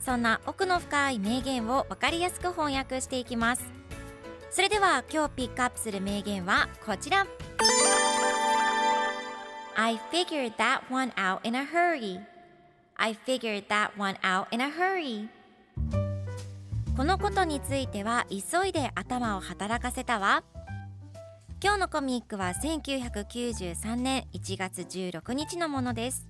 そんな奥の深い名言を分かりやすく翻訳していきます。それでは今日ピックアップする名言はこちら。I figured that one out in a hurry. I figured that one out in a hurry. このことについては急いで頭を働かせたわ。今日のコミックは1993年1月16日のものです。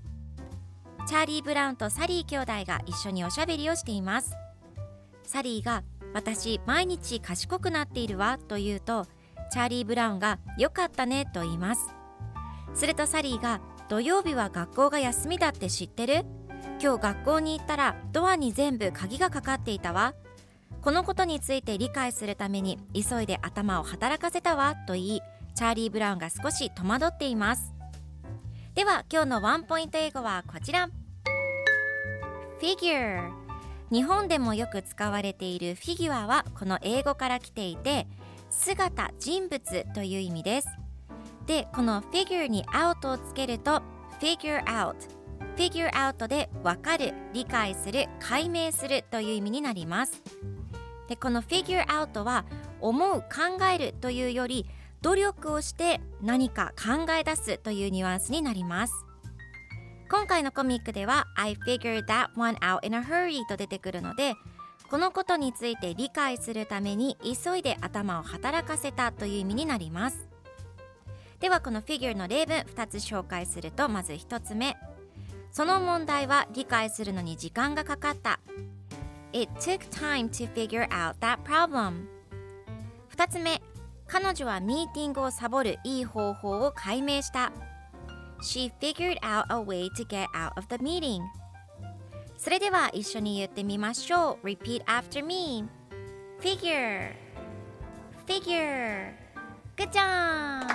チャーリー・ブラウンとサリー兄弟が一緒におしゃべりをしています。サリーが私毎日賢くなっているわと言うとチャーリー・ブラウンがよかったねと言います。するとサリーが土曜日は学校が休みだって知ってる？今日学校に行ったらドアに全部鍵がかかっていたわ。このことについて理解するために急いで頭を働かせたわと言いチャーリー・ブラウンが少し戸惑っています。では今日のワンポイント英語はこちら。Figure 日本でもよく使われているフィギュアはこの英語から来ていて姿人物という意味です。でこの figure に out をつけると figure out figure out で分かる理解する解明するという意味になります。でこの figure out は思う考えるというより努力をして何か考え出すというニュアンスになります。今回のコミックでは I figured that one out in a hurry と出てくるのでこのことについて理解するために急いで頭を働かせたという意味になります。ではこの figure の例文2つ紹介するとまず1つ目。その問題は理解するのに時間がかかった。It took time to figure out that problem 2つ目。彼女はミーティングをサボるいい方法を解明した She figured out a way to get out of the meeting それでは一緒に言ってみましょう Repeat after me Figure Figure Good job!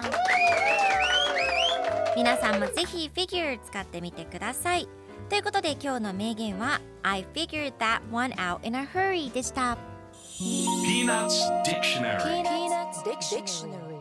皆さんもぜひ Figure 使ってみてくださいということで今日の名言は I figured that one out in a hurry でした Peanuts Dictionary Dictionary.